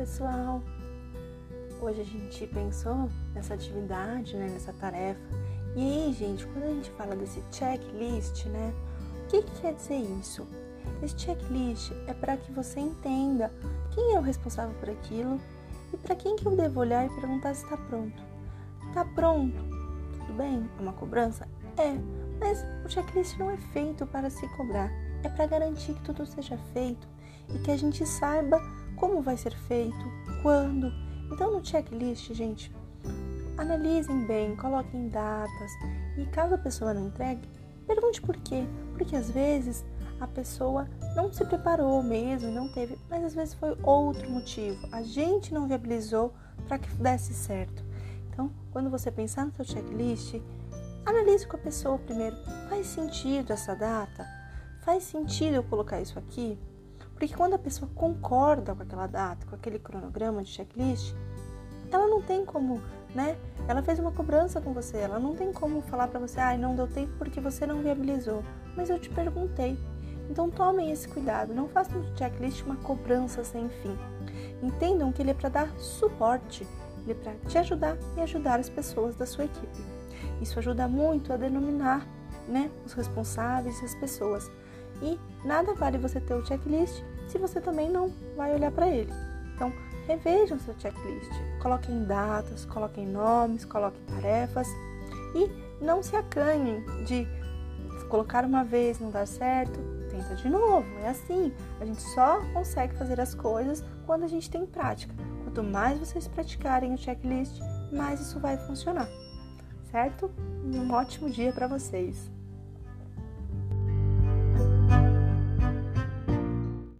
pessoal! Hoje a gente pensou nessa atividade, né, nessa tarefa. E aí, gente, quando a gente fala desse checklist, né, o que, que quer dizer isso? Esse checklist é para que você entenda quem é o responsável por aquilo e para quem que eu devo olhar e perguntar se está pronto. Está pronto? Tudo bem? É uma cobrança? É, mas o checklist não é feito para se cobrar, é para garantir que tudo seja feito e que a gente saiba como vai ser feito, quando. Então, no checklist, gente, analisem bem, coloquem datas e caso a pessoa não entregue, pergunte por quê. Porque às vezes a pessoa não se preparou mesmo, não teve, mas às vezes foi outro motivo. A gente não viabilizou para que desse certo. Então, quando você pensar no seu checklist, analise com a pessoa primeiro. Faz sentido essa data? Faz sentido eu colocar isso aqui? Porque quando a pessoa concorda com aquela data, com aquele cronograma de checklist, ela não tem como, né? Ela fez uma cobrança com você, ela não tem como falar para você, ai, ah, não deu tempo porque você não viabilizou. Mas eu te perguntei. Então tomem esse cuidado, não façam do checklist uma cobrança sem fim. Entendam que ele é para dar suporte, ele é para te ajudar e ajudar as pessoas da sua equipe. Isso ajuda muito a denominar, né, os responsáveis e as pessoas. E nada vale você ter o checklist se você também não vai olhar para ele. Então, revejam seu checklist, coloquem datas, coloquem nomes, coloquem tarefas e não se acanhem de colocar uma vez não dar certo, tenta de novo. É assim, a gente só consegue fazer as coisas quando a gente tem prática. Quanto mais vocês praticarem o checklist, mais isso vai funcionar. Certo? Um ótimo dia para vocês.